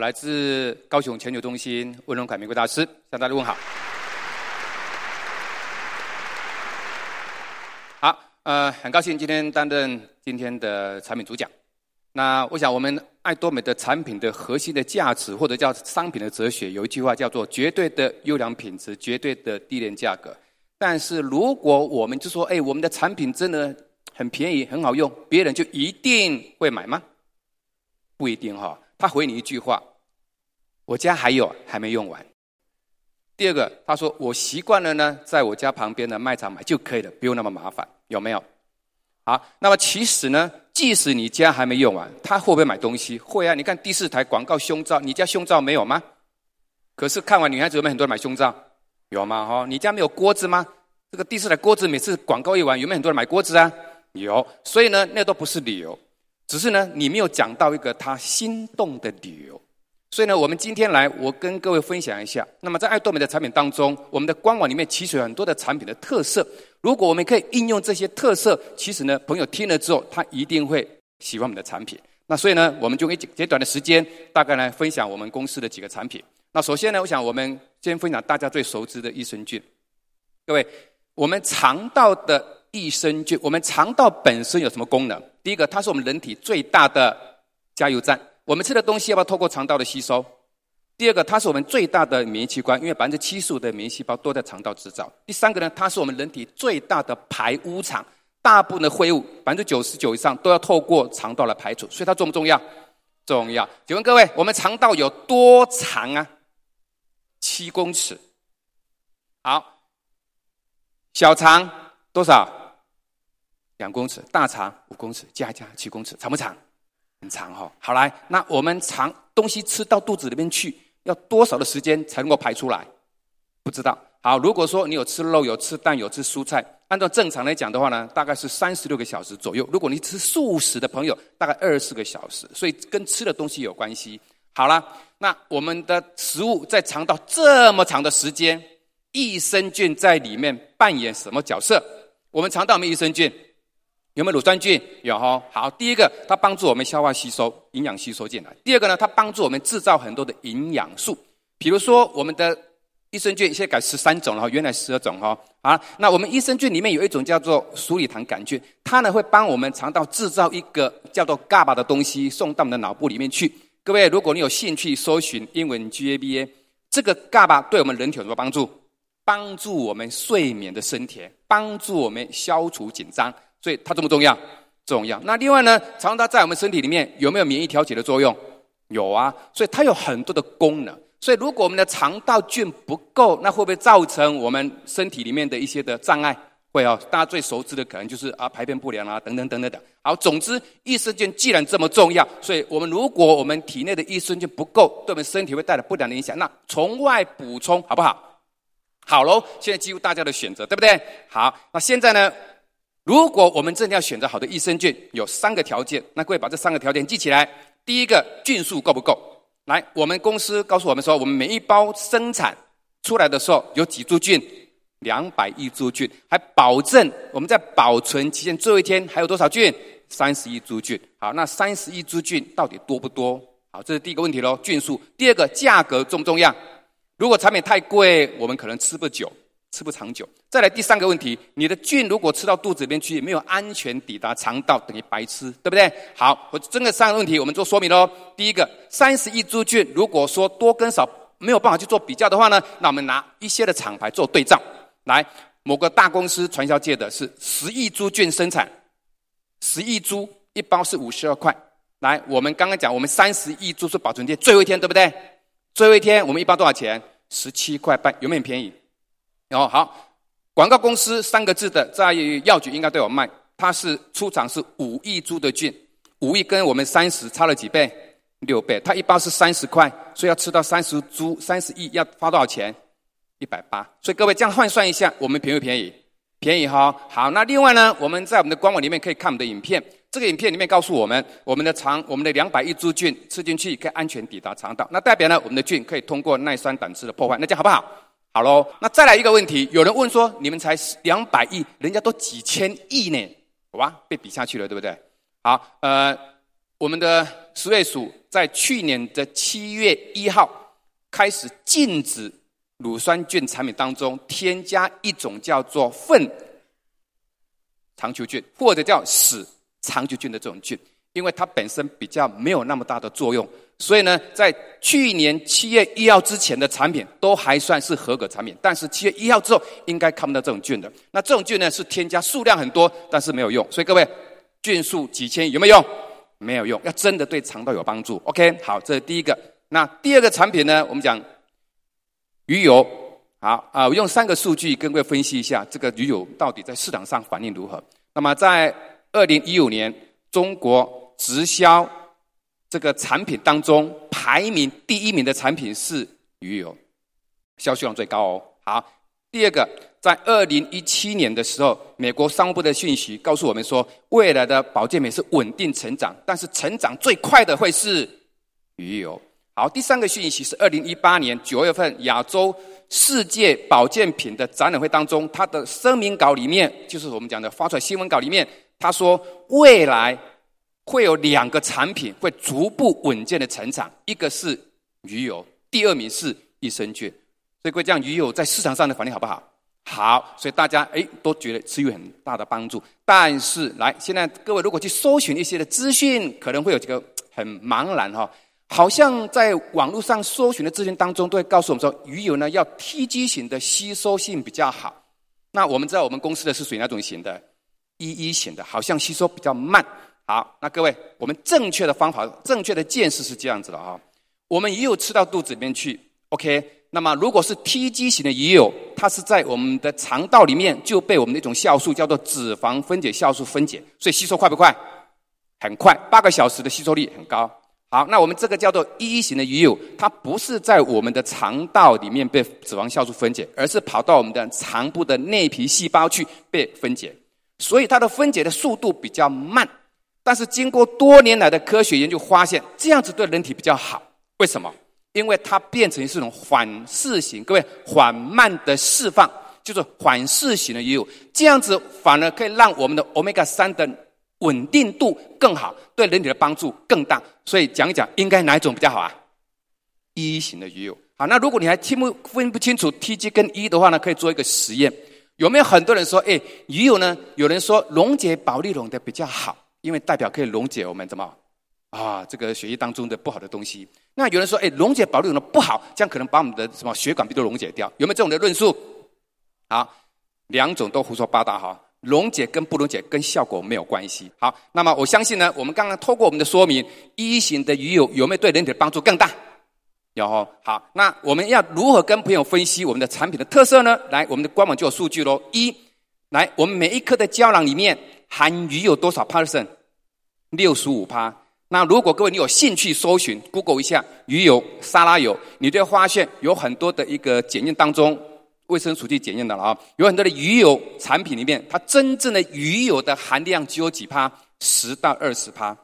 来自高雄全球中心温荣凯玫瑰大师向大家问好。好，呃，很高兴今天担任今天的产品主讲。那我想，我们爱多美的产品的核心的价值，或者叫商品的哲学，有一句话叫做“绝对的优良品质，绝对的低廉价格”。但是如果我们就说，哎，我们的产品真的很便宜、很好用，别人就一定会买吗？不一定哈。他回你一句话：“我家还有，还没用完。”第二个，他说：“我习惯了呢，在我家旁边的卖场买就可以了，不用那么麻烦。”有没有？好，那么其实呢，即使你家还没用完，他会不会买东西？会啊！你看第四台广告胸罩，你家胸罩没有吗？可是看完女孩子有没有很多人买胸罩？有吗？哈，你家没有锅子吗？这个第四台锅子每次广告一完，有没有很多人买锅子啊？有。所以呢，那都不是理由，只是呢，你没有讲到一个他心动的理由。所以呢，我们今天来，我跟各位分享一下。那么在爱多美的产品当中，我们的官网里面其实有很多的产品的特色。如果我们可以应用这些特色，其实呢，朋友听了之后，他一定会喜欢我们的产品。那所以呢，我们就用简短的时间，大概来分享我们公司的几个产品。那首先呢，我想我们先分享大家最熟知的益生菌。各位，我们肠道的益生菌，我们肠道本身有什么功能？第一个，它是我们人体最大的加油站。我们吃的东西要不要透过肠道的吸收？第二个，它是我们最大的免疫器官，因为百分之七十五的免疫细胞都在肠道制造。第三个呢，它是我们人体最大的排污场，大部分的废物，百分之九十九以上都要透过肠道来排除，所以它重不重要？重要。请问各位，我们肠道有多长啊？七公尺。好，小肠多少？两公尺。大肠五公尺，加加七公尺，长不长？很长哈。好来，那我们肠东西吃到肚子里面去。要多少的时间才能够排出来？不知道。好，如果说你有吃肉、有吃蛋、有吃蔬菜，按照正常来讲的话呢，大概是三十六个小时左右。如果你吃素食的朋友，大概二十四个小时。所以跟吃的东西有关系。好了，那我们的食物在肠道这么长的时间，益生菌在里面扮演什么角色？我们肠道没益生菌？有没有乳酸菌？有哈。好，第一个，它帮助我们消化吸收营养吸收进来。第二个呢，它帮助我们制造很多的营养素。比如说，我们的益生菌现在改十三种了，原来十二种哈。好，那我们益生菌里面有一种叫做鼠李糖杆菌，它呢会帮我们肠道制造一个叫做 GABA 的东西，送到我们的脑部里面去。各位，如果你有兴趣搜寻英文 GABA，这个 GABA 对我们人体有什么帮助？帮助我们睡眠的深甜，帮助我们消除紧张。所以它重不重要？重要。那另外呢，肠道在我们身体里面有没有免疫调节的作用？有啊。所以它有很多的功能。所以如果我们的肠道菌不够，那会不会造成我们身体里面的一些的障碍？会哦。大家最熟知的可能就是啊排便不良啊等等等等等。好，总之益生菌既然这么重要，所以我们如果我们体内的益生菌不够，对我们身体会带来不良的影响。那从外补充好不好？好喽。现在几乎大家的选择，对不对？好，那现在呢？如果我们真的要选择好的益生菌，有三个条件。那各位把这三个条件记起来。第一个，菌数够不够？来，我们公司告诉我们说，我们每一包生产出来的时候有几株菌？两百亿株菌，还保证我们在保存期限最后一天还有多少菌？三十亿株菌。好，那三十亿株菌到底多不多？好，这是第一个问题喽，菌数。第二个，价格重不重要？如果产品太贵，我们可能吃不久。吃不长久。再来第三个问题，你的菌如果吃到肚子里面去，没有安全抵达肠道，等于白吃，对不对？好，我这个三个问题我们做说明喽。第一个，三十亿株菌，如果说多跟少没有办法去做比较的话呢，那我们拿一些的厂牌做对照。来，某个大公司传销界的是十亿株菌生产，十亿株一包是五十二块。来，我们刚刚讲我们三十亿株是保存期最后一天，对不对？最后一天我们一包多少钱？十七块半，有没有便宜？哦，好，广告公司三个字的，在药局应该都有卖。它是出厂是五亿株的菌，五亿跟我们三十差了几倍？六倍。它一包是三十块，所以要吃到三十株，三十亿要花多少钱？一百八。所以各位这样换算一下，我们便宜不便宜？便宜哈。好，那另外呢，我们在我们的官网里面可以看我们的影片。这个影片里面告诉我们，我们的肠，我们的两百亿株菌吃进去可以安全抵达肠道，那代表呢，我们的菌可以通过耐酸胆汁的破坏，那这样好不好？好喽，那再来一个问题，有人问说，你们才两百亿，人家都几千亿呢？哇，被比下去了，对不对？好，呃，我们的食卫署在去年的七月一号开始禁止乳酸菌产品当中添加一种叫做粪肠球菌或者叫屎肠球菌的这种菌，因为它本身比较没有那么大的作用，所以呢，在去年七月一号之前的产品都还算是合格产品，但是七月一号之后应该看不到这种菌的。那这种菌呢是添加数量很多，但是没有用，所以各位菌数几千有没有用？没有用，要真的对肠道有帮助。OK，好，这是第一个。那第二个产品呢？我们讲鱼油。好啊，我用三个数据跟各位分析一下，这个鱼油到底在市场上反应如何。那么在二零一五年，中国直销这个产品当中排名第一名的产品是鱼油，销售量最高哦。好，第二个。在二零一七年的时候，美国商务部的讯息告诉我们说，未来的保健品是稳定成长，但是成长最快的会是鱼油。好，第三个讯息是二零一八年九月份亚洲世界保健品的展览会当中，它的声明稿里面，就是我们讲的发出来新闻稿里面，他说未来会有两个产品会逐步稳健的成长，一个是鱼油，第二名是益生菌。所以，各位这样鱼油在市场上的反应好不好？好，所以大家诶都觉得吃鱼很大的帮助。但是来，现在各位如果去搜寻一些的资讯，可能会有几个很茫然哈。好像在网络上搜寻的资讯当中，都会告诉我们说，鱼油呢要 TG 型的吸收性比较好。那我们知道我们公司的是属于哪种型的？EE 型的，好像吸收比较慢。好，那各位，我们正确的方法、正确的见识是这样子的哈。我们鱼油吃到肚子里面去，OK。那么，如果是 TG 型的鱼油，它是在我们的肠道里面就被我们的一种酵素叫做脂肪分解酵素分解，所以吸收快不快？很快，八个小时的吸收率很高。好，那我们这个叫做 E 型的鱼油，它不是在我们的肠道里面被脂肪酵素分解，而是跑到我们的肠部的内皮细胞去被分解，所以它的分解的速度比较慢。但是经过多年来的科学研究发现，这样子对人体比较好。为什么？因为它变成是一种缓释型，各位缓慢的释放，就是缓释型的鱼油，这样子反而可以让我们的欧米伽三的稳定度更好，对人体的帮助更大。所以讲一讲，应该哪一种比较好啊一型的鱼油。好，那如果你还听不分不清楚 TG 跟 E 的话呢，可以做一个实验。有没有很多人说，哎，鱼油呢？有人说溶解保利龙的比较好，因为代表可以溶解我们怎么啊这个血液当中的不好的东西。那有人说，哎，溶解保留的不好，这样可能把我们的什么血管壁都溶解掉，有没有这种的论述？好，两种都胡说八道哈，溶解跟不溶解跟效果没有关系。好，那么我相信呢，我们刚刚透过我们的说明，一型的鱼油有没有对人体的帮助更大？有。好，那我们要如何跟朋友分析我们的产品的特色呢？来，我们的官网就有数据喽。一，来，我们每一颗的胶囊里面含鱼油多少 percent？六十五趴。那如果各位你有兴趣搜寻 Google 一下鱼油、沙拉油，你就会发现有很多的一个检验当中，卫生署去检验的了啊，有很多的鱼油产品里面，它真正的鱼油的含量只有几趴，十到二十趴。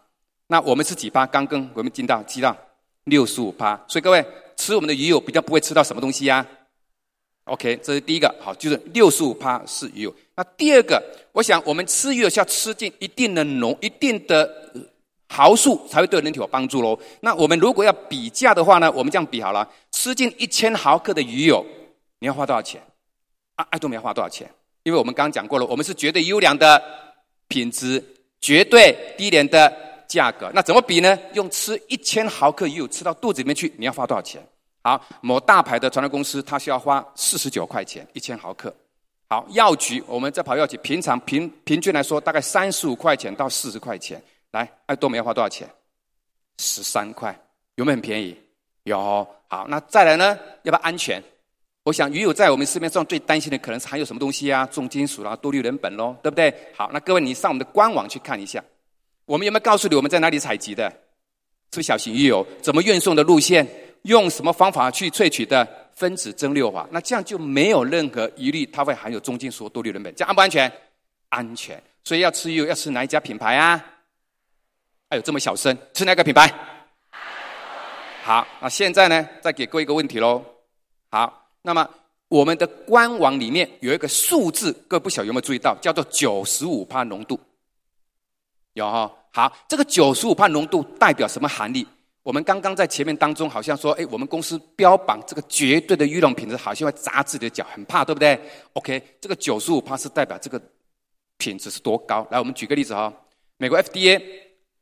那我们是几趴？刚跟我们听到知道六十五趴。所以各位吃我们的鱼油比较不会吃到什么东西呀、啊？OK，这是第一个，好，就是六十五趴是鱼油。那第二个，我想我们吃鱼是要吃进一定的浓，一定的。毫数才会对人体有帮助喽。那我们如果要比价的话呢？我们这样比好了，吃进一千毫克的鱼油，你要花多少钱？啊，爱多美要花多少钱？因为我们刚刚讲过了，我们是绝对优良的品质，绝对低廉的价格。那怎么比呢？用吃一千毫克鱼油吃到肚子里面去，你要花多少钱？好，某大牌的传单公司，它需要花四十九块钱一千毫克。好，药局我们在跑药局，平常平平均来说，大概三十五块钱到四十块钱。来，爱多美要花多少钱？十三块，有没有很便宜？有。好，那再来呢？要不要安全？我想鱼友在我们市面上最担心的可能是含有什么东西啊？重金属啦，多氯联苯咯，对不对？好，那各位你上我们的官网去看一下，我们有没有告诉你我们在哪里采集的？是不是小型鱼友？怎么运送的路线？用什么方法去萃取的？分子蒸馏法。那这样就没有任何疑虑，它会含有重金属、多氯联苯，这样安不安全？安全。所以要吃鱼油要吃哪一家品牌啊？还有这么小声，吃哪个品牌？好，那现在呢，再给各位一个问题喽。好，那么我们的官网里面有一个数字，各位不晓有没有注意到，叫做九十五帕浓度。有哈？好，这个九十五帕浓度代表什么含义？我们刚刚在前面当中好像说，哎，我们公司标榜这个绝对的优良品质，好像会砸自己的脚，很怕，对不对？OK，这个九十五趴是代表这个品质是多高？来，我们举个例子哈，美国 FDA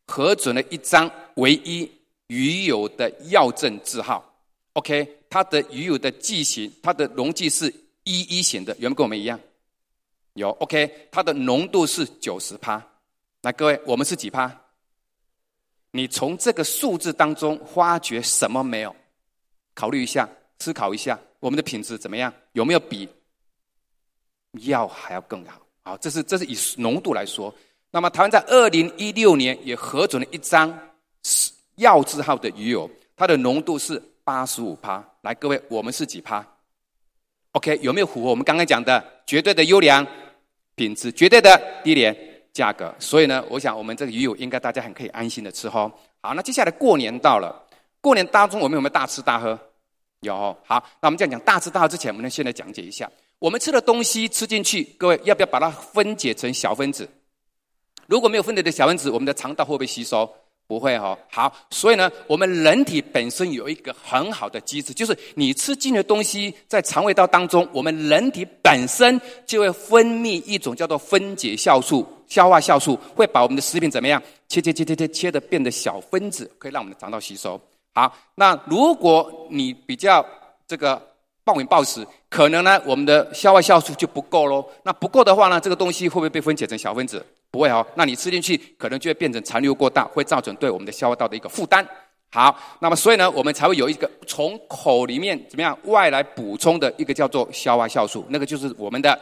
核准了一张唯一鱼油的药证字号，OK，它的鱼油的剂型，它的溶剂是一一型的，有没有跟我们一样？有，OK，它的浓度是九十趴。来，各位，我们是几趴？你从这个数字当中发觉什么没有？考虑一下，思考一下，我们的品质怎么样？有没有比药还要更好？好，这是这是以浓度来说。那么台湾在二零一六年也核准了一张药字号的鱼油，它的浓度是八十五趴。来，各位，我们是几趴？OK，有没有符合我们刚刚讲的绝对的优良品质，绝对的低廉？价格，所以呢，我想我们这个鱼油应该大家很可以安心的吃哦。好，那接下来过年到了，过年当中我们有没有大吃大喝？有。好，那我们这样讲大吃大喝之前，我们先来讲解一下，我们吃的东西吃进去，各位要不要把它分解成小分子？如果没有分解的小分子，我们的肠道会不会吸收？不会哈，好，所以呢，我们人体本身有一个很好的机制，就是你吃进的东西在肠胃道当中，我们人体本身就会分泌一种叫做分解酵素、消化酵素，会把我们的食品怎么样切切切切切切的变得小分子，可以让我们的肠道吸收。好，那如果你比较这个暴饮暴食，可能呢，我们的消化酵素就不够喽。那不够的话呢，这个东西会不会被分解成小分子？不会哦，那你吃进去可能就会变成残留过大，会造成对我们的消化道的一个负担。好，那么所以呢，我们才会有一个从口里面怎么样外来补充的一个叫做消化酵素，那个就是我们的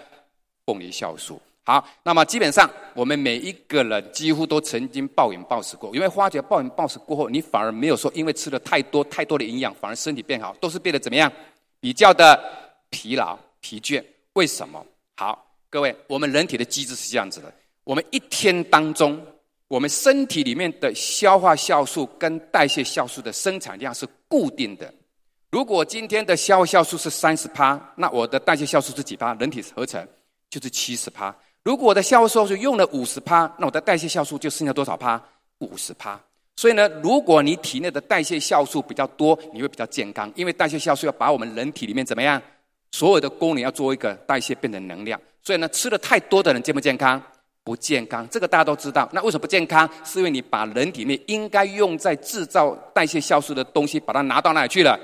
凤梨酵素。好，那么基本上我们每一个人几乎都曾经暴饮暴食过，因为发觉暴饮暴食过后，你反而没有说因为吃了太多太多的营养，反而身体变好，都是变得怎么样？比较的疲劳疲倦。为什么？好，各位，我们人体的机制是这样子的。我们一天当中，我们身体里面的消化酵素跟代谢酵素的生产量是固定的。如果今天的消化酵素是三十趴，那我的代谢酵素是几趴？人体合成就是七十趴。如果我的消化酵素用了五十趴，那我的代谢酵素就剩下多少趴？五十趴。所以呢，如果你体内的代谢酵素比较多，你会比较健康，因为代谢酵素要把我们人体里面怎么样，所有的功能要做一个代谢变成能量。所以呢，吃的太多的人健不健康？不健康，这个大家都知道。那为什么不健康？是因为你把人体内应该用在制造代谢酵素的东西，把它拿到哪里去了？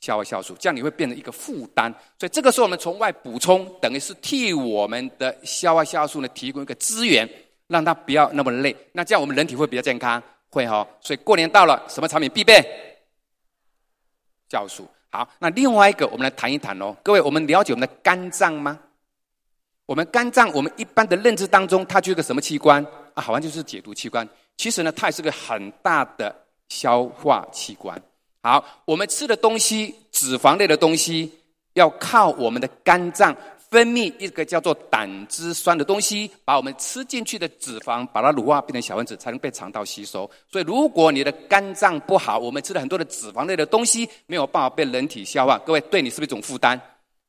消化酵素，这样你会变成一个负担。所以这个时候我们从外补充，等于是替我们的消化酵素呢提供一个资源，让它不要那么累。那这样我们人体会比较健康，会哈。所以过年到了，什么产品必备？酵素。好，那另外一个我们来谈一谈哦。各位，我们了解我们的肝脏吗？我们肝脏，我们一般的认知当中，它就是个什么器官啊？好像就是解毒器官。其实呢，它也是个很大的消化器官。好，我们吃的东西，脂肪类的东西，要靠我们的肝脏分泌一个叫做胆汁酸的东西，把我们吃进去的脂肪，把它乳化变成小分子，才能被肠道吸收。所以，如果你的肝脏不好，我们吃了很多的脂肪类的东西，没有办法被人体消化，各位，对你是不是一种负担？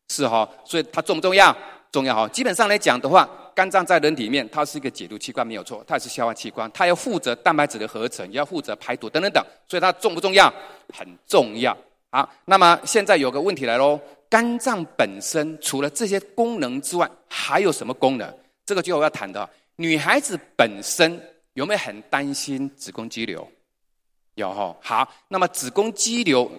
是哈，所以它重不重要？重要哈，基本上来讲的话，肝脏在人体里面，它是一个解毒器官，没有错，它也是消化器官，它要负责蛋白质的合成，也要负责排毒等等等，所以它重不重要？很重要。好，那么现在有个问题来喽，肝脏本身除了这些功能之外，还有什么功能？这个就我要谈的。女孩子本身有没有很担心子宫肌瘤？有哈。好，那么子宫肌瘤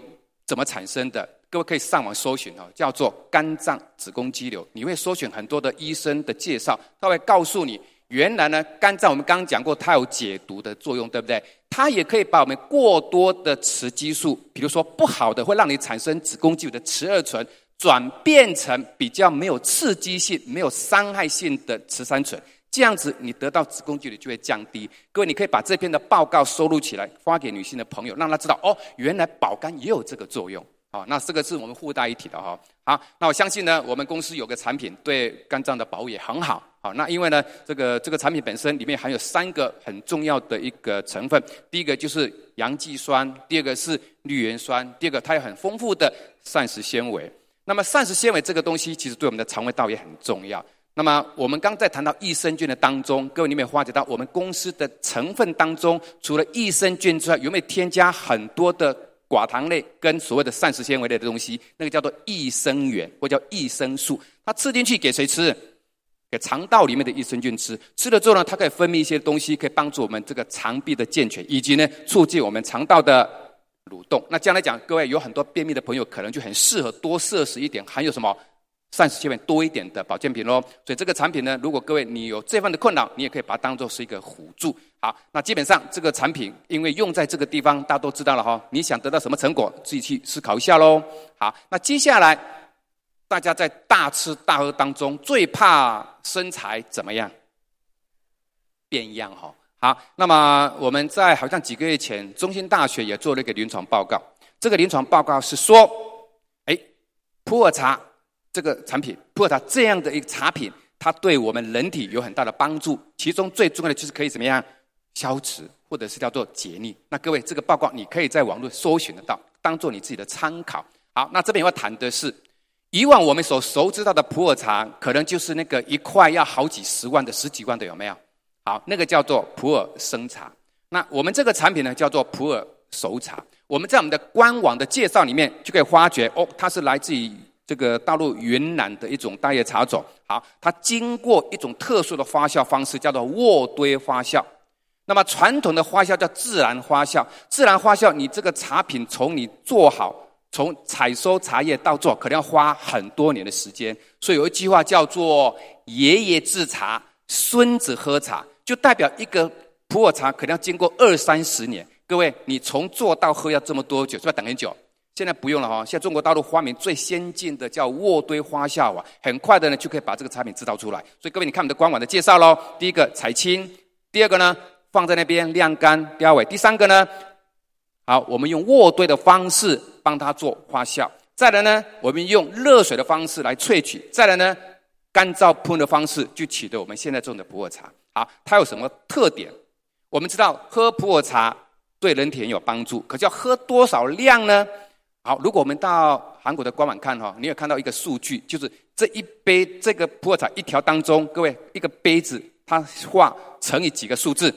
怎么产生的？各位可以上网搜寻哦，叫做肝脏子宫肌瘤。你会搜寻很多的医生的介绍，他会告诉你，原来呢，肝脏我们刚刚讲过，它有解毒的作用，对不对？它也可以把我们过多的雌激素，比如说不好的，会让你产生子宫肌瘤的雌二醇，转变成比较没有刺激性、没有伤害性的雌三醇，这样子你得到子宫肌瘤就会降低。各位，你可以把这篇的报告收录起来，发给女性的朋友，让她知道哦，原来保肝也有这个作用。好，那这个是我们附带一体的哈。好，那我相信呢，我们公司有个产品对肝脏的保护也很好。好，那因为呢，这个这个产品本身里面含有三个很重要的一个成分，第一个就是阳肌酸，第二个是绿原酸，第二个它有很丰富的膳食纤维。那么膳食纤维这个东西，其实对我们的肠胃道也很重要。那么我们刚在谈到益生菌的当中，各位你有没有发觉到我们公司的成分当中，除了益生菌之外，有没有添加很多的寡糖类跟所谓的膳食纤维类的东西？那个叫做益生元或叫益生素。它吃进去给谁吃？给肠道里面的益生菌吃。吃了之后呢，它可以分泌一些东西，可以帮助我们这个肠壁的健全，以及呢促进我们肠道的蠕动。那这样来讲，各位有很多便秘的朋友，可能就很适合多摄食一点，含有什么？膳食纤维多一点的保健品喽，所以这个产品呢，如果各位你有这份的困扰，你也可以把它当做是一个辅助。好，那基本上这个产品因为用在这个地方，大家都知道了哈。你想得到什么成果，自己去思考一下喽。好，那接下来大家在大吃大喝当中，最怕身材怎么样？变样哈。好，那么我们在好像几个月前，中心大学也做了一个临床报告。这个临床报告是说，哎，普洱茶。这个产品普洱茶这样的一个茶品，它对我们人体有很大的帮助。其中最重要的就是可以怎么样消脂，或者是叫做解腻。那各位，这个报告你可以在网络搜寻得到，当做你自己的参考。好，那这边要谈的是，以往我们所熟知到的普洱茶，可能就是那个一块要好几十万的、十几万的，有没有？好，那个叫做普洱生茶。那我们这个产品呢，叫做普洱熟茶。我们在我们的官网的介绍里面就可以发觉，哦，它是来自于。这个大陆云南的一种大叶茶种，好，它经过一种特殊的发酵方式，叫做卧堆发酵。那么传统的发酵叫自然发酵，自然发酵，你这个茶品从你做好，从采收茶叶到做，可能要花很多年的时间。所以有一句话叫做“爷爷制茶，孙子喝茶”，就代表一个普洱茶可能要经过二三十年。各位，你从做到喝要这么多久？是不是等很久？现在不用了哈，现在中国大陆发明最先进的叫卧堆发酵啊，很快的呢就可以把这个产品制造出来。所以各位，你看我们的官网的介绍喽。第一个采青，第二个呢放在那边晾干第二位，第三个呢，好，我们用卧堆的方式帮它做发酵。再来呢，我们用热水的方式来萃取。再来呢，干燥喷的方式就取得我们现在种的普洱茶。好，它有什么特点？我们知道喝普洱茶对人体很有帮助，可是要喝多少量呢？好，如果我们到韩国的官网看哈，你有看到一个数据，就是这一杯这个普洱茶一条当中，各位一个杯子它画乘以几个数字，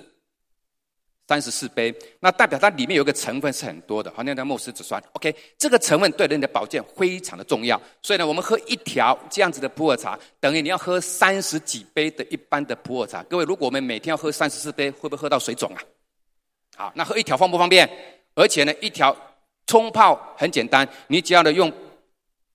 三十四杯，那代表它里面有一个成分是很多的，好像叫木质子酸。OK，这个成分对人的保健非常的重要，所以呢，我们喝一条这样子的普洱茶，等于你要喝三十几杯的一般的普洱茶。各位，如果我们每天要喝三十四杯，会不会喝到水肿啊？好，那喝一条方不方便？而且呢，一条。冲泡很简单，你只要呢用，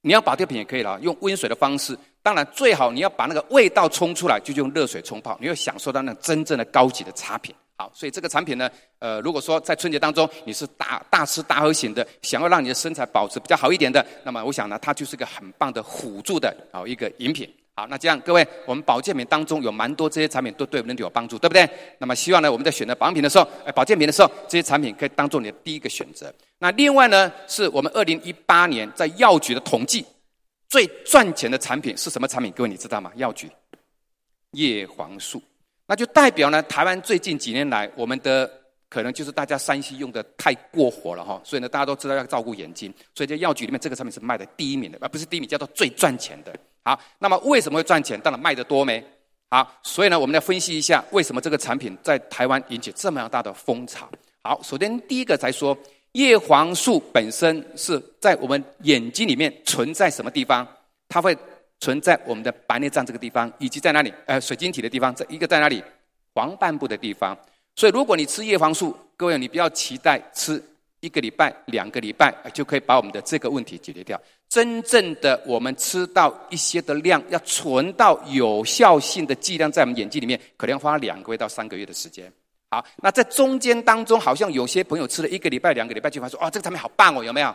你要保特瓶也可以了，用温水的方式。当然最好你要把那个味道冲出来，就用热水冲泡，你会享受到那真正的高级的茶品。好，所以这个产品呢，呃，如果说在春节当中你是大大吃大喝型的，想要让你的身材保持比较好一点的，那么我想呢，它就是个很棒的辅助的啊一个饮品。好，那这样各位，我们保健品当中有蛮多这些产品都对我们人体有帮助，对不对？那么希望呢，我们在选择保养品的时候，哎，保健品的时候，这些产品可以当做你的第一个选择。那另外呢，是我们二零一八年在药局的统计，最赚钱的产品是什么产品？各位你知道吗？药局叶黄素，那就代表呢，台湾最近几年来，我们的可能就是大家山西用的太过火了哈，所以呢，大家都知道要照顾眼睛，所以在药局里面这个产品是卖的第一名的，而不是第一名，叫做最赚钱的。好，那么为什么会赚钱？当然卖得多没？好，所以呢，我们来分析一下为什么这个产品在台湾引起这么大的风潮。好，首先第一个才说，叶黄素本身是在我们眼睛里面存在什么地方？它会存在我们的白内障这个地方，以及在哪里？呃，水晶体的地方，这一个在哪里？黄斑部的地方。所以如果你吃叶黄素，各位你不要期待吃。一个礼拜、两个礼拜就可以把我们的这个问题解决掉。真正的我们吃到一些的量，要存到有效性的剂量在我们眼睛里面，可能要花两个月到三个月的时间。好，那在中间当中，好像有些朋友吃了一个礼拜、两个礼拜，就发现说：“哦，这个产品好棒哦，有没有？”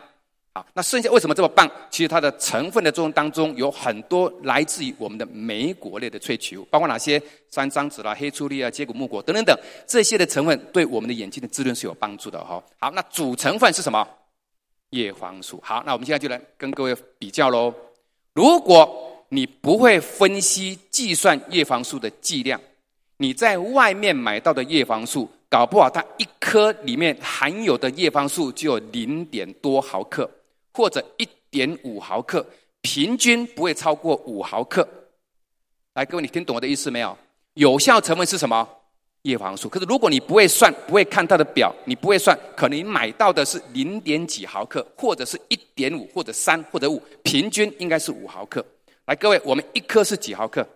好，那剩下为什么这么棒？其实它的成分的作用当中有很多来自于我们的莓果类的萃取物，包括哪些？山樟子啦、黑醋栗啊、接骨木果等等等，这些的成分对我们的眼睛的滋润是有帮助的哈。好，那主成分是什么？叶黄素。好，那我们现在就来跟各位比较喽。如果你不会分析计算叶黄素的剂量，你在外面买到的叶黄素，搞不好它一颗里面含有的叶黄素就有零点多毫克。或者一点五毫克，平均不会超过五毫克。来，各位，你听懂我的意思没有？有效成分是什么？叶黄素。可是如果你不会算，不会看它的表，你不会算，可能你买到的是零点几毫克，或者是一点五，或者三，或者五，平均应该是五毫克。来，各位，我们一颗是几毫克？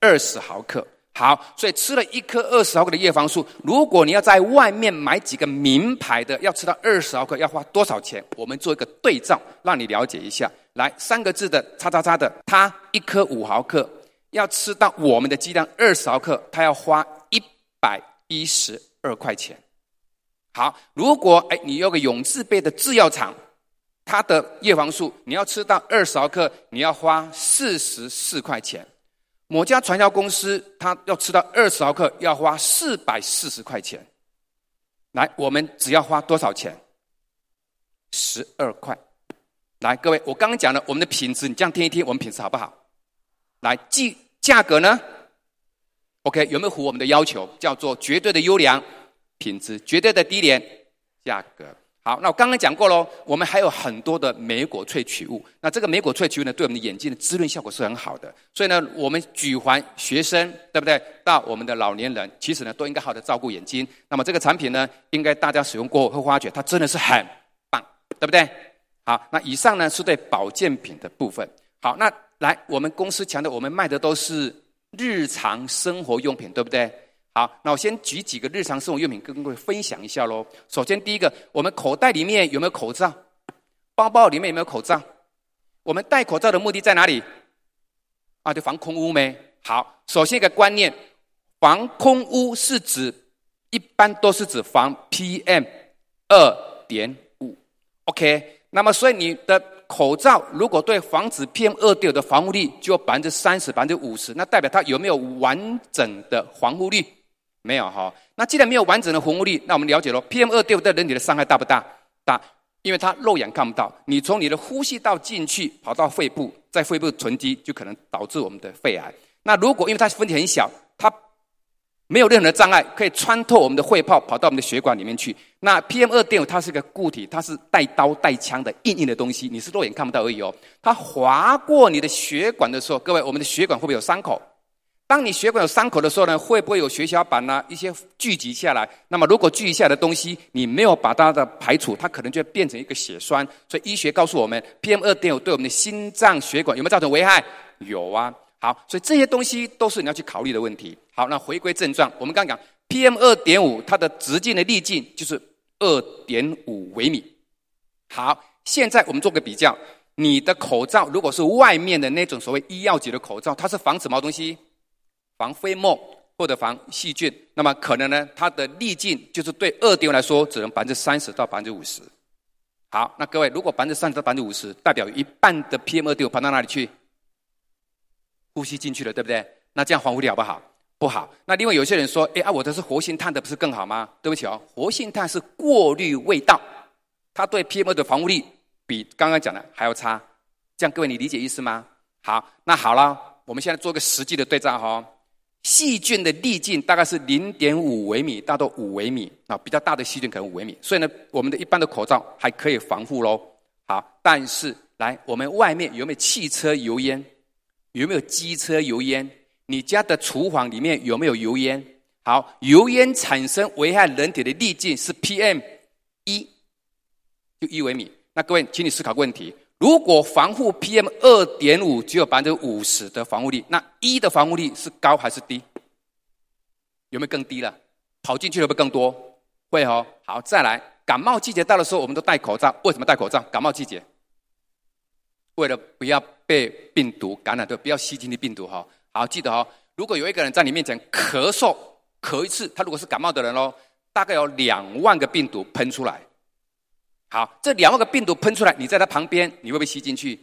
二十毫克。好，所以吃了一颗二十毫克的叶黄素，如果你要在外面买几个名牌的，要吃到二十毫克，要花多少钱？我们做一个对照，让你了解一下。来，三个字的叉叉叉的，它一颗五毫克，要吃到我们的剂量二十毫克，它要花一百一十二块钱。好，如果哎，你有个永字辈的制药厂，它的叶黄素你要吃到二十毫克，你要花四十四块钱。某家传销公司，它要吃到二十毫克，要花四百四十块钱。来，我们只要花多少钱？十二块。来，各位，我刚刚讲了我们的品质，你这样听一听，我们品质好不好？来，计价格呢？OK，有没有符合我们的要求？叫做绝对的优良品质，绝对的低廉价格。好，那我刚刚讲过喽，我们还有很多的莓果萃取物。那这个莓果萃取物呢，对我们的眼睛的滋润效果是很好的。所以呢，我们举凡学生，对不对？到我们的老年人，其实呢，都应该好好的照顾眼睛。那么这个产品呢，应该大家使用过后会发觉它真的是很棒，对不对？好，那以上呢是对保健品的部分。好，那来我们公司强调，我们卖的都是日常生活用品，对不对？好，那我先举几个日常生活用品跟各位分享一下喽。首先，第一个，我们口袋里面有没有口罩？包包里面有没有口罩？我们戴口罩的目的在哪里？啊，就防空污没？好，首先一个观念，防空污是指一般都是指防 PM 二点五。OK，那么所以你的口罩如果对防止 PM 二点五的防护力就百分之三十、百分之五十，那代表它有没有完整的防护力？没有哈，那既然没有完整的防护力，那我们了解了 PM 二点五对人体的伤害大不大？大，因为它肉眼看不到，你从你的呼吸道进去，跑到肺部，在肺部囤积，就可能导致我们的肺癌。那如果因为它分体很小，它没有任何的障碍，可以穿透我们的肺泡，跑到我们的血管里面去。那 PM 二点五它是个固体，它是带刀带枪的硬硬的东西，你是肉眼看不到而已哦。它划过你的血管的时候，各位，我们的血管会不会有伤口？当你血管有伤口的时候呢，会不会有血小板呢、一些聚集下来。那么如果聚集下来的东西，你没有把它的排除，它可能就会变成一个血栓。所以医学告诉我们，PM 二点五对我们的心脏血管有没有造成危害？有啊。好，所以这些东西都是你要去考虑的问题。好，那回归正传，我们刚刚讲 PM 二点五，它的直径的粒径就是二点五微米。好，现在我们做个比较，你的口罩如果是外面的那种所谓医药级的口罩，它是防止什么东西？防飞沫或者防细菌，那么可能呢，它的粒径就是对二点五来说，只能百分之三十到百分之五十。好，那各位，如果百分之三十到百分之五十，代表一半的 PM 二点五跑到哪里去？呼吸进去了，对不对？那这样防护力好不好？不好。那另外有些人说，哎啊，我的是活性炭的，不是更好吗？对不起哦，活性炭是过滤味道，它对 PM 二的防护力比刚刚讲的还要差。这样各位你理解意思吗？好，那好了，我们现在做个实际的对照哈。细菌的粒径大概是零点五微米，大到五微米啊，比较大的细菌可能五微米。所以呢，我们的一般的口罩还可以防护喽。好，但是来，我们外面有没有汽车油烟？有没有机车油烟？你家的厨房里面有没有油烟？好，油烟产生危害人体的粒径是 PM 一，就一微米。那各位，请你思考个问题。如果防护 PM 二点五只有百分之五十的防护力，那一的防护力是高还是低？有没有更低了？跑进去会不会更多？会哦。好，再来，感冒季节到的时候，我们都戴口罩。为什么戴口罩？感冒季节，为了不要被病毒感染，对，不要吸进去病毒哈。好，记得哦。如果有一个人在你面前咳嗽，咳一次，他如果是感冒的人喽，大概有两万个病毒喷出来。好，这两万个病毒喷出来，你在它旁边，你会不会吸进去？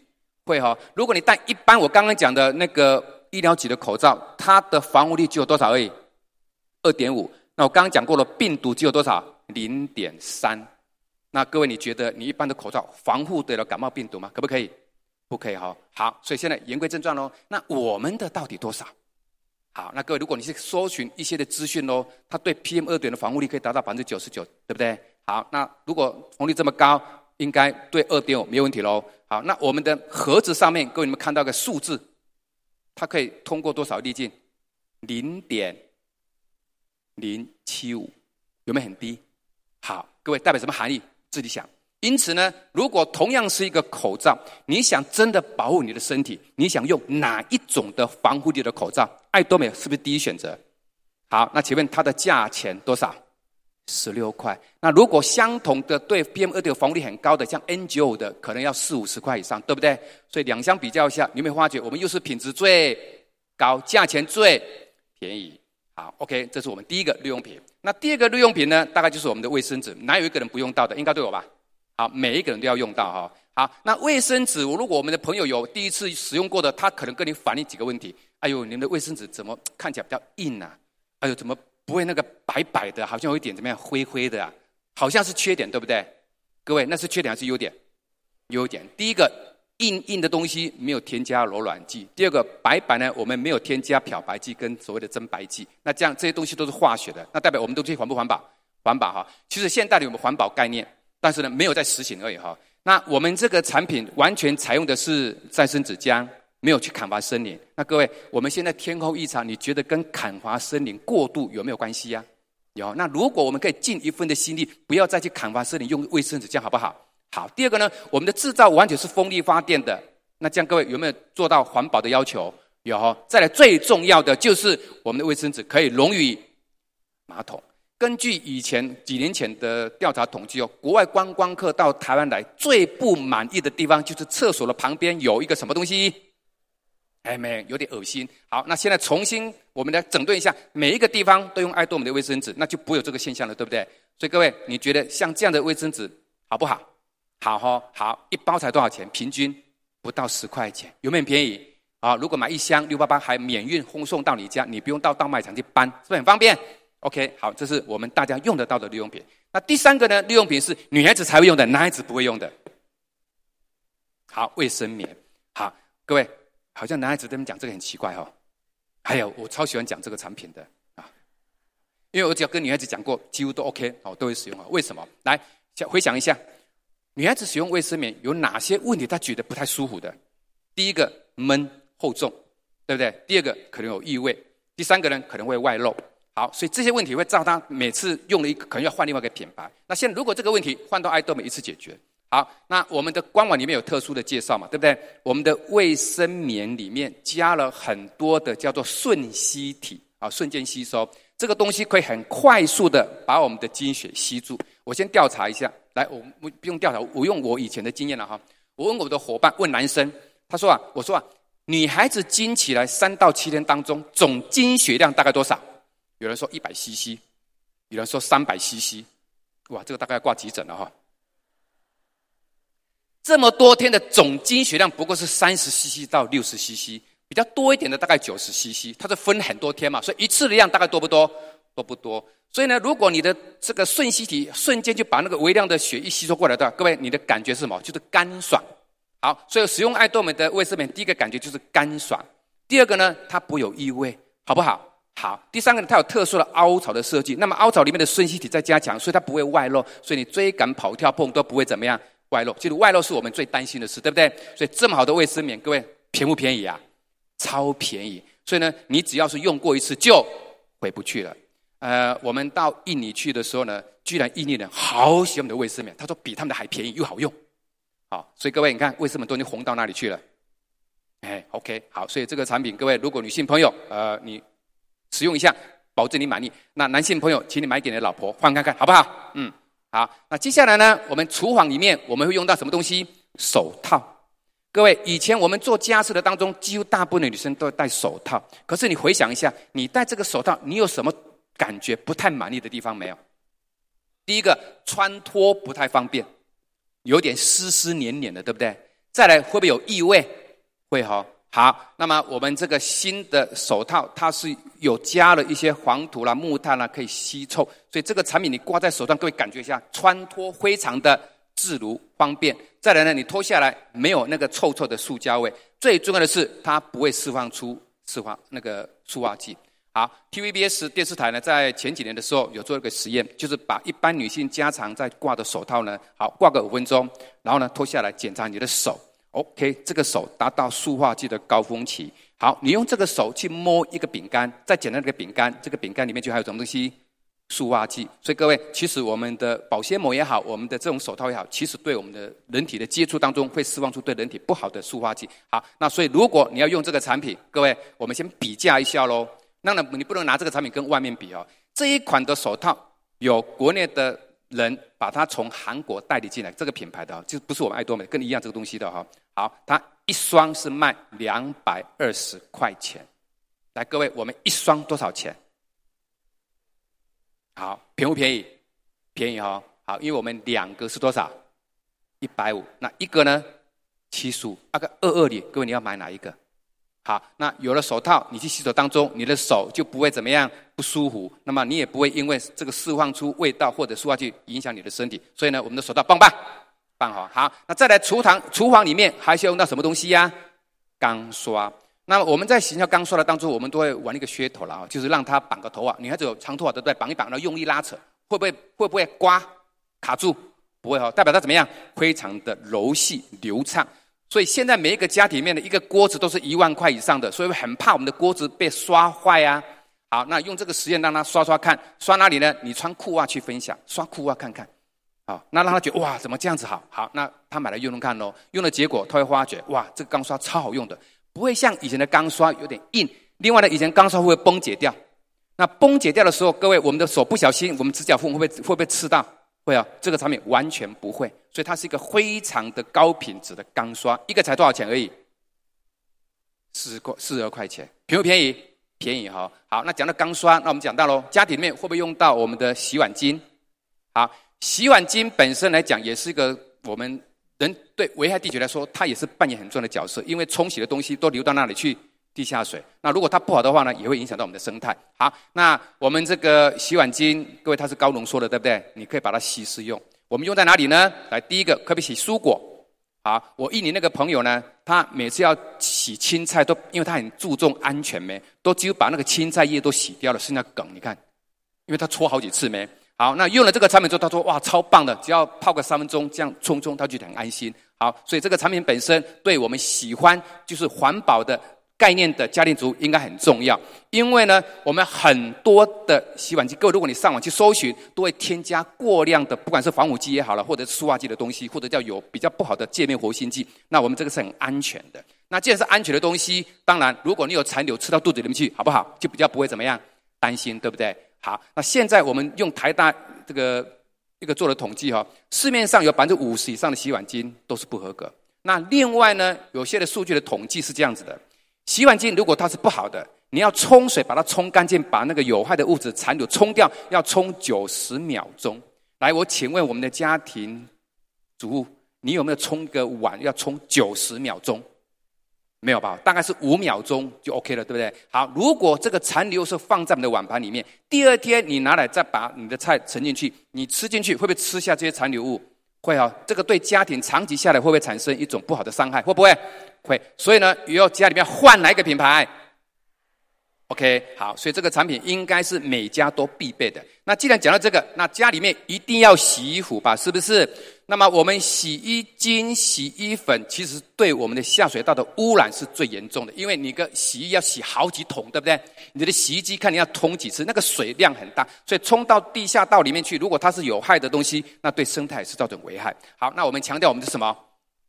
会哈、哦。如果你戴一般我刚刚讲的那个医疗级的口罩，它的防护力只有多少而已？二点五。那我刚刚讲过了，病毒只有多少？零点三。那各位，你觉得你一般的口罩防护得了感冒病毒吗？可不可以？不可以哈、哦。好，所以现在言归正传喽。那我们的到底多少？好，那各位，如果你是搜寻一些的资讯喽，它对 PM 二点的防护力可以达到百分之九十九，对不对？好，那如果防护力这么高，应该对二点五没有问题喽。好，那我们的盒子上面，各位你们看到个数字，它可以通过多少粒径？零点零七五，有没有很低？好，各位代表什么含义？自己想。因此呢，如果同样是一个口罩，你想真的保护你的身体，你想用哪一种的防护力的口罩？爱多美是不是第一选择？好，那请问它的价钱多少？十六块。那如果相同的对 PM 二点五防护力很高的，像 N95 的，可能要四五十块以上，对不对？所以两相比较一下，你有没有发觉我们又是品质最高，价钱最便宜？好，OK，这是我们第一个日用品。那第二个日用品呢？大概就是我们的卫生纸，哪有一个人不用到的？应该都有吧？好，每一个人都要用到哈。好，那卫生纸，如果我们的朋友有第一次使用过的，他可能跟你反映几个问题。哎呦，你们的卫生纸怎么看起来比较硬啊？哎呦，怎么不会那个白白的，好像有一点怎么样灰灰的啊？好像是缺点，对不对？各位，那是缺点还是优点？优点。第一个，硬硬的东西没有添加柔软剂；第二个，白白呢，我们没有添加漂白剂跟所谓的增白剂。那这样这些东西都是化学的，那代表我们东西环不环保？环保哈。其实现代的我们环保概念，但是呢，没有在实行而已哈。那我们这个产品完全采用的是再生纸浆。没有去砍伐森林，那各位，我们现在天空异常，你觉得跟砍伐森林过度有没有关系呀？有。那如果我们可以尽一份的心力，不要再去砍伐森林，用卫生纸，这样好不好？好。第二个呢，我们的制造完全是风力发电的，那这样各位有没有做到环保的要求？有。再来最重要的就是我们的卫生纸可以溶于马桶。根据以前几年前的调查统计哦，国外观光客到台湾来最不满意的地方就是厕所的旁边有一个什么东西。哎，没有点恶心。好，那现在重新我们来整顿一下，每一个地方都用爱多美的卫生纸，那就不会有这个现象了，对不对？所以各位，你觉得像这样的卫生纸好不好？好哈，好，一包才多少钱？平均不到十块钱，有没有便宜？啊，如果买一箱六八八还免运烘送到你家，你不用到大卖场去搬，是不是很方便？OK，好，这是我们大家用得到的日用品。那第三个呢？日用品是女孩子才会用的，男孩子不会用的。好，卫生棉。好，各位。好像男孩子他们讲这个很奇怪哈、哦，还有我超喜欢讲这个产品的啊，因为我只要跟女孩子讲过，几乎都 OK 哦，都会使用啊。为什么？来想回想一下，女孩子使用卫生棉有哪些问题？她觉得不太舒服的。第一个闷厚重，对不对？第二个可能有异味，第三个呢可能会外露。好，所以这些问题会造成她每次用了一个可能要换另外一个品牌。那现在如果这个问题换到爱多美一次解决。好，那我们的官网里面有特殊的介绍嘛，对不对？我们的卫生棉里面加了很多的叫做瞬吸体啊，瞬间吸收，这个东西可以很快速的把我们的经血吸住。我先调查一下，来，我不用调查，我用我以前的经验了哈。我问我的伙伴，问男生，他说啊，我说啊，女孩子经起来三到七天当中总经血量大概多少？有人说一百 CC，有人说三百 CC，哇，这个大概要挂急诊了哈。这么多天的总经血量不过是三十 CC 到六十 CC，比较多一点的大概九十 CC，它是分很多天嘛，所以一次的量大概多不多？多不多？所以呢，如果你的这个瞬吸体瞬间就把那个微量的血液吸收过来的，各位你的感觉是什么？就是干爽。好，所以使用爱多美的卫生棉，第一个感觉就是干爽。第二个呢，它不有异味，好不好？好。第三个呢，它有特殊的凹槽的设计，那么凹槽里面的瞬吸体在加强，所以它不会外露，所以你追赶、跑跳、碰都不会怎么样。外露，其实外露是我们最担心的事，对不对？所以这么好的卫生棉，各位便不便宜啊？超便宜！所以呢，你只要是用过一次就回不去了。呃，我们到印尼去的时候呢，居然印尼人好喜欢我们的卫生棉，他说比他们的还便宜又好用。好，所以各位你看，卫生棉都已经红到哪里去了？哎，OK，好，所以这个产品，各位如果女性朋友呃你使用一下，保证你满意。那男性朋友，请你买给你的老婆换看看，好不好？嗯。好，那接下来呢？我们厨房里面我们会用到什么东西？手套。各位，以前我们做家事的当中，几乎大部分的女生都戴手套。可是你回想一下，你戴这个手套，你有什么感觉不太满意的地方没有？第一个，穿脱不太方便，有点湿湿黏黏的，对不对？再来，会不会有异味？会哈。好，那么我们这个新的手套，它是有加了一些黄土啦、木炭啦，可以吸臭，所以这个产品你挂在手上，各位感觉一下，穿脱非常的自如方便。再来呢，你脱下来没有那个臭臭的塑胶味，最重要的是它不会释放出释放那个塑化剂。好，TVBS 电视台呢，在前几年的时候有做一个实验，就是把一般女性家常在挂的手套呢，好挂个五分钟，然后呢脱下来检查你的手。OK，这个手达到塑化剂的高峰期，好，你用这个手去摸一个饼干，再捡到这个饼干，这个饼干里面就还有什么东西？塑化剂。所以各位，其实我们的保鲜膜也好，我们的这种手套也好，其实对我们的人体的接触当中会释放出对人体不好的塑化剂。好，那所以如果你要用这个产品，各位，我们先比价一下喽。那呢，你不能拿这个产品跟外面比哦。这一款的手套有国内的人把它从韩国代理进来，这个品牌的，就不是我们爱多美跟你一样这个东西的哈。好，它一双是卖两百二十块钱。来，各位，我们一双多少钱？好，便不便宜？便宜哈。好，因为我们两个是多少？一百五。那一个呢？七十五。那个二二零，各位你要买哪一个？好，那有了手套，你去洗手当中，你的手就不会怎么样不舒服。那么你也不会因为这个释放出味道或者塑化剂影响你的身体。所以呢，我们的手套棒棒棒好。好，那再来厨房厨房里面还需要用到什么东西呀、钢刷。那我们在洗钢刷的当中，我们都会玩一个噱头了啊，就是让它绑个头啊。女孩子有长头发对不对？绑一绑，然后用力拉扯，会不会会不会刮卡住？不会哈，代表它怎么样？非常的柔细流畅。所以现在每一个家庭里面的一个锅子都是一万块以上的，所以很怕我们的锅子被刷坏啊。好，那用这个实验让他刷刷看，刷哪里呢？你穿裤袜去分享，刷裤袜看看。好，那让他觉得哇，怎么这样子好？好，那他买来用用看喽。用的结果他会发觉哇，这个钢刷超好用的，不会像以前的钢刷有点硬。另外呢，以前钢刷会不会崩解掉？那崩解掉的时候，各位，我们的手不小心，我们指甲缝会不会会不会刺到？会啊，这个产品完全不会，所以它是一个非常的高品质的钢刷，一个才多少钱而已？四十块，四十二块钱，便不便宜？便宜哈。好，那讲到钢刷，那我们讲到喽，家庭里面会不会用到我们的洗碗巾？好，洗碗巾本身来讲，也是一个我们人对危害地球来说，它也是扮演很重要的角色，因为冲洗的东西都流到那里去。地下水，那如果它不好的话呢，也会影响到我们的生态。好，那我们这个洗碗巾，各位它是高浓缩的，对不对？你可以把它稀释用。我们用在哪里呢？来，第一个可不可以洗蔬果？好，我印尼那个朋友呢，他每次要洗青菜都，因为他很注重安全没，都只有把那个青菜叶都洗掉了，剩下梗，你看，因为他搓好几次没。好，那用了这个产品之后，他说哇，超棒的，只要泡个三分钟，这样冲冲，他就很安心。好，所以这个产品本身对我们喜欢就是环保的。概念的家庭主应该很重要，因为呢，我们很多的洗碗机，各位如果你上网去搜寻，都会添加过量的，不管是防腐剂也好了，或者是塑化剂的东西，或者叫有比较不好的界面活性剂。那我们这个是很安全的。那既然是安全的东西，当然如果你有残留吃到肚子里面去，好不好？就比较不会怎么样担心，对不对？好，那现在我们用台大这个一个做的统计哈，市面上有百分之五十以上的洗碗精都是不合格。那另外呢，有些的数据的统计是这样子的。洗碗机如果它是不好的，你要冲水把它冲干净，把那个有害的物质残留冲掉，要冲九十秒钟。来，我请问我们的家庭主妇，你有没有冲个碗要冲九十秒钟？没有吧？大概是五秒钟就 OK 了，对不对？好，如果这个残留是放在我们的碗盘里面，第二天你拿来再把你的菜盛进去，你吃进去会不会吃下这些残留物？会啊，这个对家庭长期下来会不会产生一种不好的伤害？会不会？会，所以呢，以后家里面换哪一个品牌？OK，好，所以这个产品应该是每家都必备的。那既然讲到这个，那家里面一定要洗衣服吧？是不是？那么我们洗衣精、洗衣粉，其实对我们的下水道的污染是最严重的，因为你个洗衣要洗好几桶，对不对？你的洗衣机看你要通几次，那个水量很大，所以冲到地下道里面去，如果它是有害的东西，那对生态是造成危害。好，那我们强调我们是什么？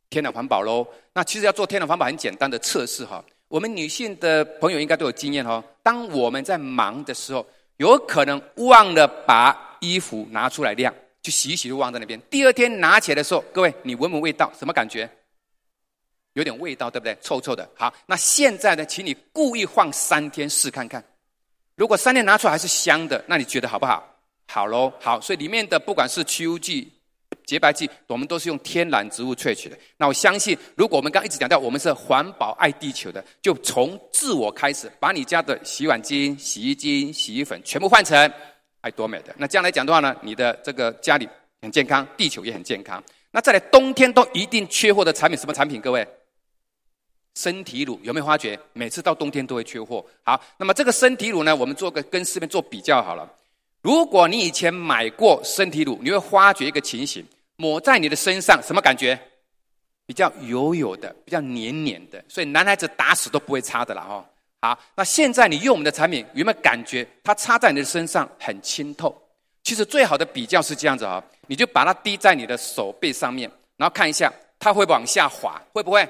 天然环保喽，那其实要做天然环保很简单的测试哈。我们女性的朋友应该都有经验哈。当我们在忙的时候，有可能忘了把衣服拿出来晾，就洗一洗就忘在那边。第二天拿起来的时候，各位你闻闻味道，什么感觉？有点味道，对不对？臭臭的。好，那现在呢，请你故意放三天试看看。如果三天拿出来还是香的，那你觉得好不好？好喽，好。所以里面的不管是去污剂。洁白剂，我们都是用天然植物萃取的。那我相信，如果我们刚一直讲到，我们是环保爱地球的，就从自我开始，把你家的洗碗精、洗衣精、洗衣粉全部换成爱多美的。那这样来讲的话呢，你的这个家里很健康，地球也很健康。那再来，冬天都一定缺货的产品，什么产品？各位，身体乳有没有发觉？每次到冬天都会缺货。好，那么这个身体乳呢，我们做个跟市面做比较好了。如果你以前买过身体乳，你会发觉一个情形。抹在你的身上，什么感觉？比较油油的，比较黏黏的，所以男孩子打死都不会擦的啦哈。好，那现在你用我们的产品，有没有感觉它擦在你的身上很清透？其实最好的比较是这样子啊，你就把它滴在你的手背上面，然后看一下它会不会往下滑，会不会？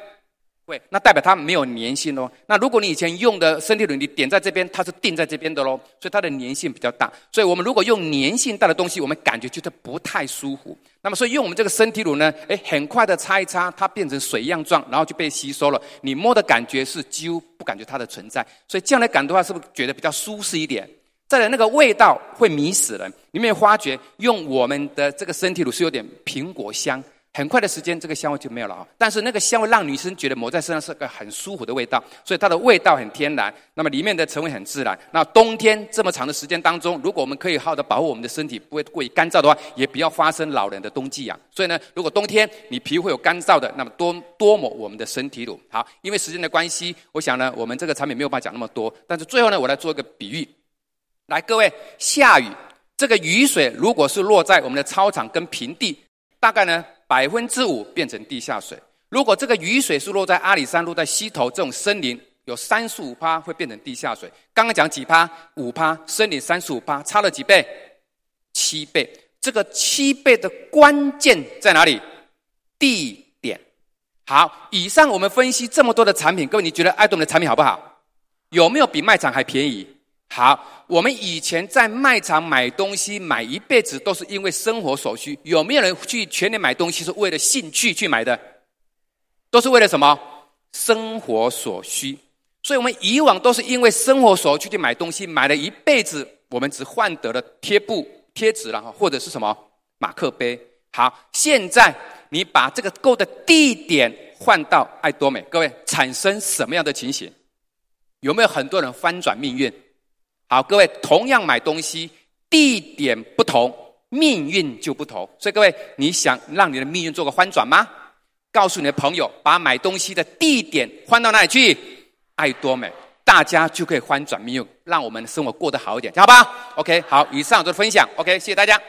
会，那代表它没有粘性喽。那如果你以前用的身体乳，你点在这边，它是定在这边的喽，所以它的粘性比较大。所以我们如果用粘性大的东西，我们感觉觉得不太舒服。那么所以用我们这个身体乳呢，诶，很快的擦一擦，它变成水样状，然后就被吸收了。你摸的感觉是几乎不感觉它的存在。所以这样来感的话，是不是觉得比较舒适一点？再来那个味道会迷死人。你有没有发觉用我们的这个身体乳是有点苹果香？很快的时间，这个香味就没有了啊！但是那个香味让女生觉得抹在身上是个很舒服的味道，所以它的味道很天然。那么里面的成分很自然。那冬天这么长的时间当中，如果我们可以好好的保护我们的身体，不会过于干燥的话，也不要发生老人的冬季痒。所以呢，如果冬天你皮肤会有干燥的，那么多多抹我们的身体乳。好，因为时间的关系，我想呢，我们这个产品没有办法讲那么多。但是最后呢，我来做一个比喻。来，各位，下雨，这个雨水如果是落在我们的操场跟平地，大概呢？百分之五变成地下水。如果这个雨水是落在阿里山、落在溪头这种森林，有三十五趴会变成地下水。刚刚讲几趴？五趴。森林三十五趴，差了几倍？七倍。这个七倍的关键在哪里？地点。好，以上我们分析这么多的产品，各位你觉得爱多美的产品好不好？有没有比卖场还便宜？好，我们以前在卖场买东西，买一辈子都是因为生活所需。有没有人去全年买东西是为了兴趣去买的？都是为了什么？生活所需。所以我们以往都是因为生活所需去买东西，买了一辈子，我们只换得了贴布、贴纸了，或者是什么马克杯。好，现在你把这个购的地点换到爱多美，各位产生什么样的情形？有没有很多人翻转命运？好，各位，同样买东西，地点不同，命运就不同。所以各位，你想让你的命运做个翻转吗？告诉你的朋友，把买东西的地点换到哪里去？爱多美，大家就可以翻转命运，让我们的生活过得好一点，好吧？OK，好，以上就是分享，OK，谢谢大家。